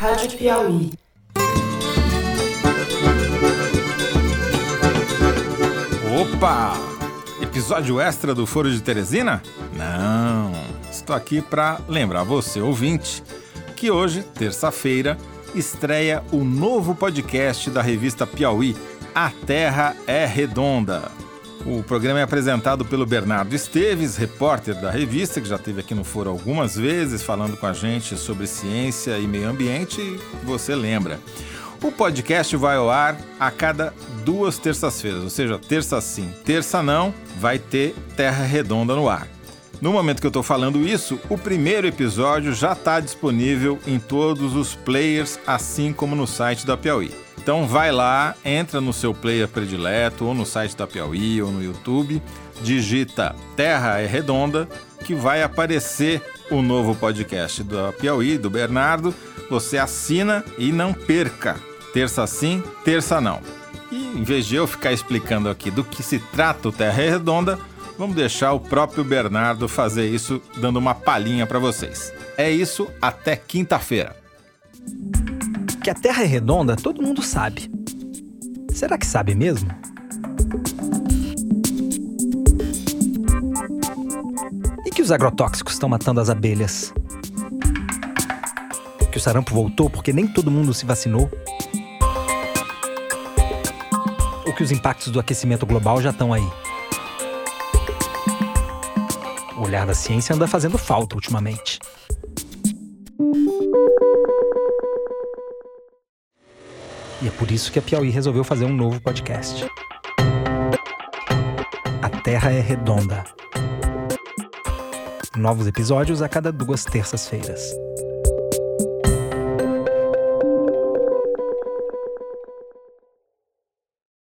Rádio Piauí. Opa! Episódio extra do Foro de Teresina? Não! Estou aqui para lembrar você, ouvinte, que hoje, terça-feira, estreia o novo podcast da revista Piauí, A Terra é Redonda. O programa é apresentado pelo Bernardo Esteves, repórter da revista, que já esteve aqui no Foro algumas vezes falando com a gente sobre ciência e meio ambiente, e você lembra. O podcast vai ao ar a cada duas terças-feiras, ou seja, terça sim, terça não, vai ter Terra Redonda no ar. No momento que eu estou falando isso, o primeiro episódio já está disponível em todos os players, assim como no site da Piauí. Então vai lá, entra no seu player predileto, ou no site da Piauí, ou no YouTube, digita Terra é Redonda, que vai aparecer o novo podcast da Piauí, do Bernardo. Você assina e não perca. Terça sim, terça não. E em vez de eu ficar explicando aqui do que se trata o Terra é Redonda, vamos deixar o próprio Bernardo fazer isso, dando uma palhinha para vocês. É isso, até quinta-feira. Que a Terra é redonda, todo mundo sabe. Será que sabe mesmo? E que os agrotóxicos estão matando as abelhas? Que o sarampo voltou porque nem todo mundo se vacinou? Ou que os impactos do aquecimento global já estão aí? O olhar da ciência anda fazendo falta ultimamente. E é por isso que a Piauí resolveu fazer um novo podcast. A Terra é Redonda. Novos episódios a cada duas terças-feiras.